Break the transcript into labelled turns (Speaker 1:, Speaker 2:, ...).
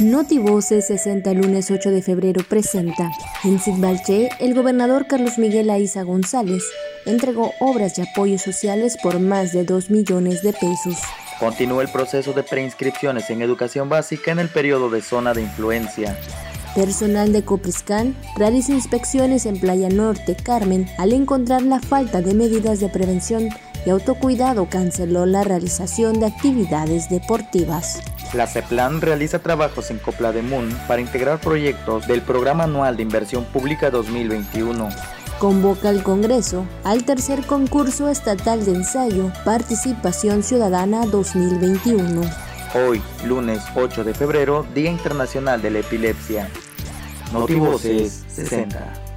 Speaker 1: Notivoces 60 lunes 8 de febrero presenta. En Sidbalche, el gobernador Carlos Miguel Aiza González entregó obras de apoyo sociales por más de 2 millones de pesos.
Speaker 2: Continúa el proceso de preinscripciones en educación básica en el periodo de zona de influencia.
Speaker 1: Personal de Copriscan realiza inspecciones en Playa Norte, Carmen, al encontrar la falta de medidas de prevención y autocuidado canceló la realización de actividades deportivas.
Speaker 2: La CEPLAN realiza trabajos en Copla de Moon para integrar proyectos del Programa Anual de Inversión Pública 2021.
Speaker 1: Convoca al Congreso al tercer concurso estatal de ensayo Participación Ciudadana 2021.
Speaker 2: Hoy, lunes 8 de febrero, Día Internacional de la Epilepsia. Notivoces 60.